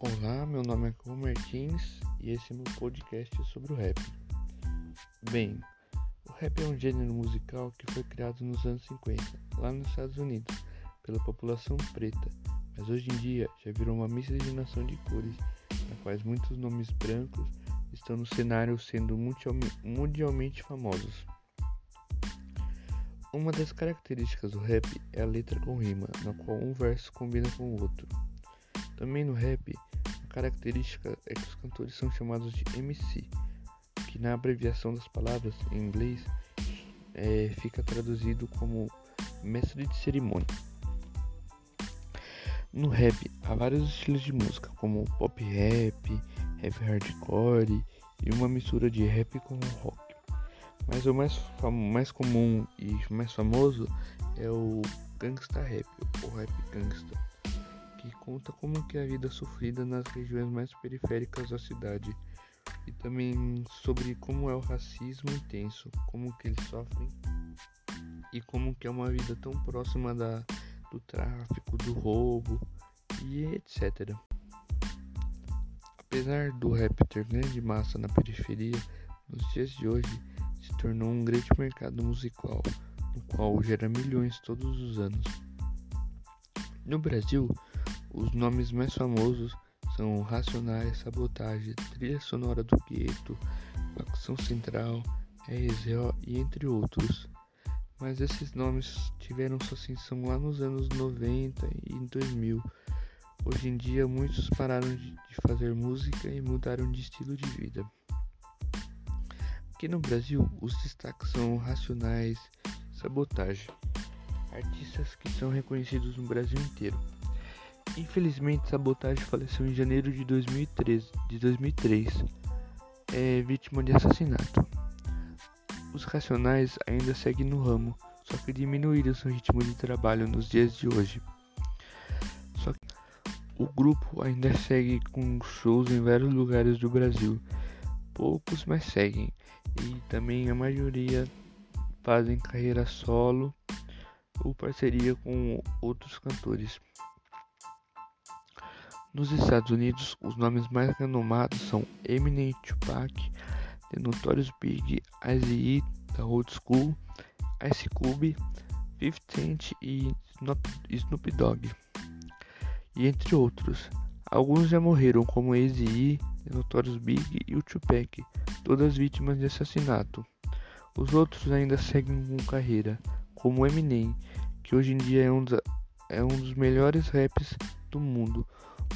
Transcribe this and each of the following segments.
Olá, meu nome é Cão Martins e esse é meu podcast sobre o rap. Bem, o rap é um gênero musical que foi criado nos anos 50, lá nos Estados Unidos, pela população preta, mas hoje em dia já virou uma miscigenação de cores, na quais muitos nomes brancos estão no cenário sendo mundialmente famosos. Uma das características do rap é a letra com rima, na qual um verso combina com o outro. Também no rap, a característica é que os cantores são chamados de MC, que na abreviação das palavras em inglês é, fica traduzido como mestre de cerimônia. No rap há vários estilos de música, como pop rap, rap hardcore e uma mistura de rap com rock. Mas o mais, mais comum e mais famoso é o gangsta rap, ou rap gangsta que conta como que é a vida sofrida nas regiões mais periféricas da cidade e também sobre como é o racismo intenso, como que eles sofrem e como que é uma vida tão próxima da, do tráfico, do roubo e etc. Apesar do rap ter grande massa na periferia, nos dias de hoje se tornou um grande mercado musical, no qual gera milhões todos os anos. No Brasil, os nomes mais famosos são Racionais, Sabotagem, Trilha Sonora do Gueto, Facção Central, RZO e entre outros. Mas esses nomes tiveram sua ascensão lá nos anos 90 e 2000. Hoje em dia, muitos pararam de fazer música e mudaram de estilo de vida. Aqui no Brasil, os destaques são Racionais, Sabotagem, artistas que são reconhecidos no Brasil inteiro. Infelizmente, Sabotage faleceu em janeiro de 2013, de 2003, é vítima de assassinato. Os Racionais ainda seguem no ramo, só que diminuíram seu ritmo de trabalho nos dias de hoje. Só que o grupo ainda segue com shows em vários lugares do Brasil. Poucos mais seguem, e também a maioria fazem carreira solo ou parceria com outros cantores. Nos Estados Unidos, os nomes mais renomados são Eminem Tupac, The Notorious Big, Ice-E, da Old School, Ice Cube, 50 Cent e Snoop Dogg, e entre outros. Alguns já morreram, como Eazy-E, The Notorious Big e o Tupac, todas vítimas de assassinato. Os outros ainda seguem com carreira, como Eminem, que hoje em dia é um, é um dos melhores raps do mundo,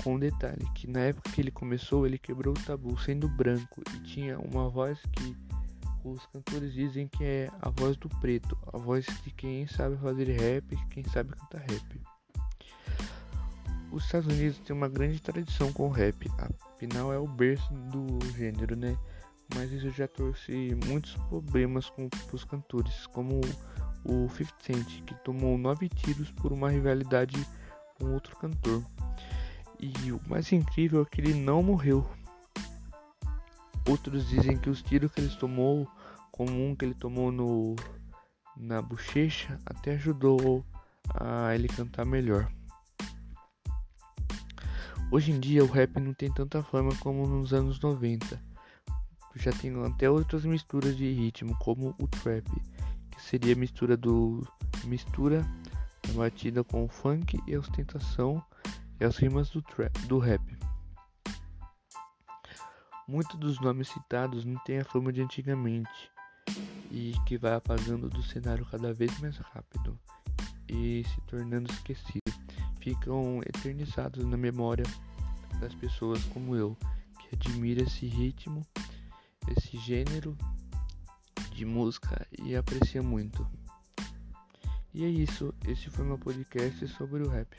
com um detalhe que na época que ele começou ele quebrou o tabu sendo branco e tinha uma voz que os cantores dizem que é a voz do preto, a voz de quem sabe fazer rap, quem sabe cantar rap. Os Estados Unidos têm uma grande tradição com rap, afinal é o berço do gênero, né? Mas isso já trouxe muitos problemas com os cantores, como o 50 Cent, que tomou nove tiros por uma rivalidade com outro cantor. E o mais incrível é que ele não morreu. Outros dizem que os tiros que ele tomou, como um que ele tomou no na bochecha, até ajudou a ele cantar melhor. Hoje em dia o rap não tem tanta fama como nos anos 90. Já tem até outras misturas de ritmo, como o trap, seria mistura do mistura da batida com o funk e a ostentação e as rimas do, trap, do rap. Muitos dos nomes citados não têm a fama de antigamente e que vai apagando do cenário cada vez mais rápido e se tornando esquecido. Ficam eternizados na memória das pessoas como eu, que admira esse ritmo, esse gênero de música e aprecia muito. E é isso, esse foi meu podcast sobre o rap.